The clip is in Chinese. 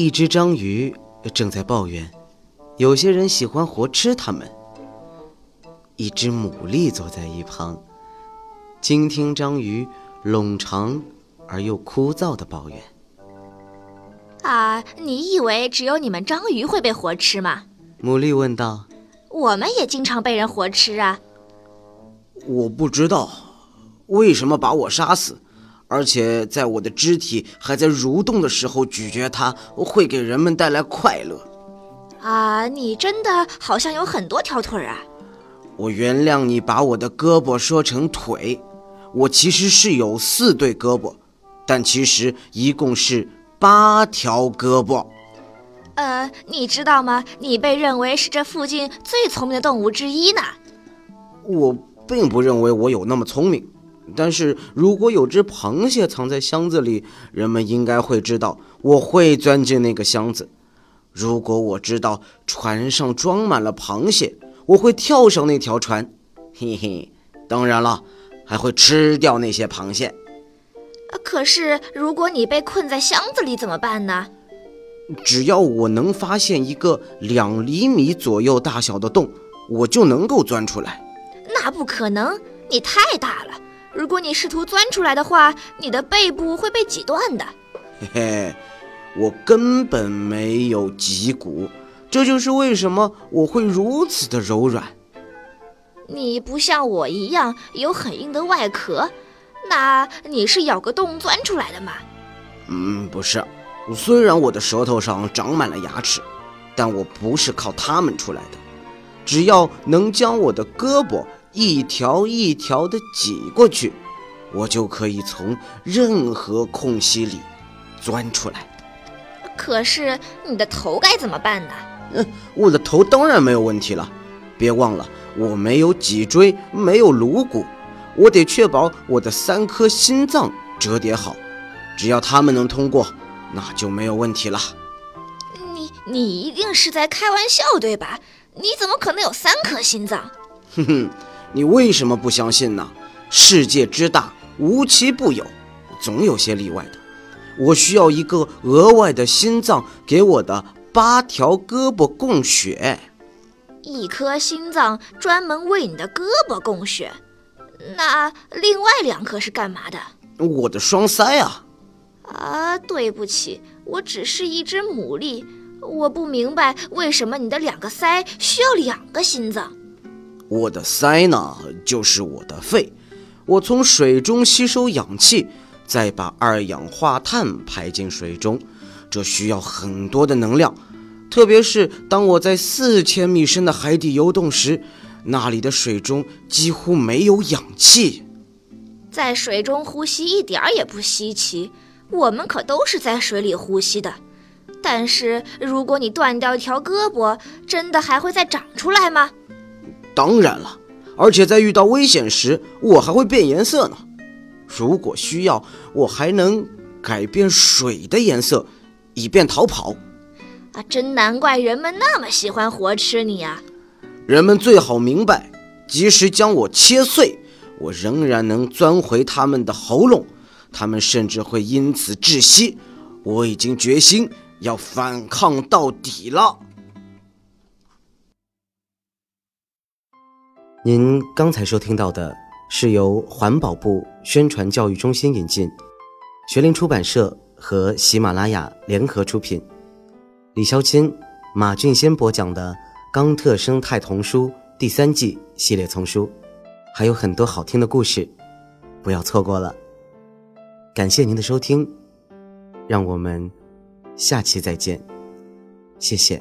一只章鱼正在抱怨，有些人喜欢活吃它们。一只牡蛎坐在一旁，倾听章鱼冗长而又枯燥的抱怨。啊，你以为只有你们章鱼会被活吃吗？牡蛎问道。我们也经常被人活吃啊。我不知道，为什么把我杀死？而且在我的肢体还在蠕动的时候咀嚼它，会给人们带来快乐。啊，你真的好像有很多条腿啊！我原谅你把我的胳膊说成腿，我其实是有四对胳膊，但其实一共是八条胳膊。呃，你知道吗？你被认为是这附近最聪明的动物之一呢。我并不认为我有那么聪明。但是如果有只螃蟹藏在箱子里，人们应该会知道我会钻进那个箱子。如果我知道船上装满了螃蟹，我会跳上那条船，嘿嘿。当然了，还会吃掉那些螃蟹。可是如果你被困在箱子里怎么办呢？只要我能发现一个两厘米左右大小的洞，我就能够钻出来。那不可能，你太大了。如果你试图钻出来的话，你的背部会被挤断的。嘿嘿，我根本没有脊骨，这就是为什么我会如此的柔软。你不像我一样有很硬的外壳，那你是咬个洞钻出来的吗？嗯，不是。虽然我的舌头上长满了牙齿，但我不是靠它们出来的。只要能将我的胳膊。一条一条的挤过去，我就可以从任何空隙里钻出来。可是你的头该怎么办呢？嗯，我的头当然没有问题了。别忘了，我没有脊椎，没有颅骨，我得确保我的三颗心脏折叠好。只要它们能通过，那就没有问题了。你你一定是在开玩笑对吧？你怎么可能有三颗心脏？哼哼。你为什么不相信呢？世界之大，无奇不有，总有些例外的。我需要一个额外的心脏给我的八条胳膊供血。一颗心脏专门为你的胳膊供血，那另外两颗是干嘛的？我的双腮啊！啊，对不起，我只是一只牡蛎，我不明白为什么你的两个腮需要两个心脏。我的鳃呢，就是我的肺，我从水中吸收氧气，再把二氧化碳排进水中，这需要很多的能量，特别是当我在四千米深的海底游动时，那里的水中几乎没有氧气。在水中呼吸一点儿也不稀奇，我们可都是在水里呼吸的。但是如果你断掉一条胳膊，真的还会再长出来吗？当然了，而且在遇到危险时，我还会变颜色呢。如果需要，我还能改变水的颜色，以便逃跑。啊，真难怪人们那么喜欢活吃你啊！人们最好明白，即使将我切碎，我仍然能钻回他们的喉咙，他们甚至会因此窒息。我已经决心要反抗到底了。您刚才收听到的是由环保部宣传教育中心引进，学林出版社和喜马拉雅联合出品，李肖钦、马俊先播讲的《冈特生态童书》第三季系列丛书，还有很多好听的故事，不要错过了。感谢您的收听，让我们下期再见，谢谢。